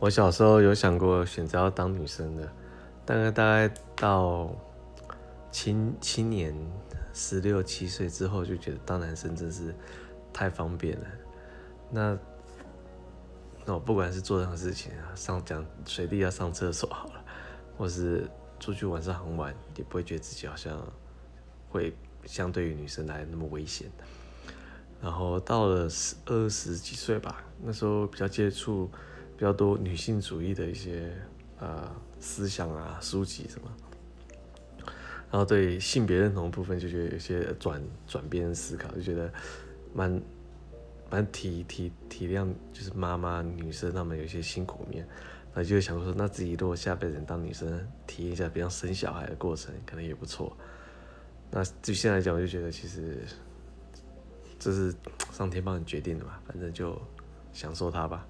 我小时候有想过选择要当女生的，大概大概到青青年十六七岁之后，就觉得当男生真是太方便了。那那我不管是做任何事情啊，上讲随地要上厕所好了，或是出去晚上很晚，也不会觉得自己好像会相对于女生来那么危险。然后到了二十几岁吧，那时候比较接触。比较多女性主义的一些呃思想啊书籍什么，然后对性别认同部分就觉得有些转转变思考，就觉得蛮蛮体体体谅，就是妈妈女生她们有些辛苦面，那就想说，那自己如果下辈子当女生，体验一下比较生小孩的过程，可能也不错。那就现在来讲，我就觉得其实这是上天帮你决定的嘛，反正就享受它吧。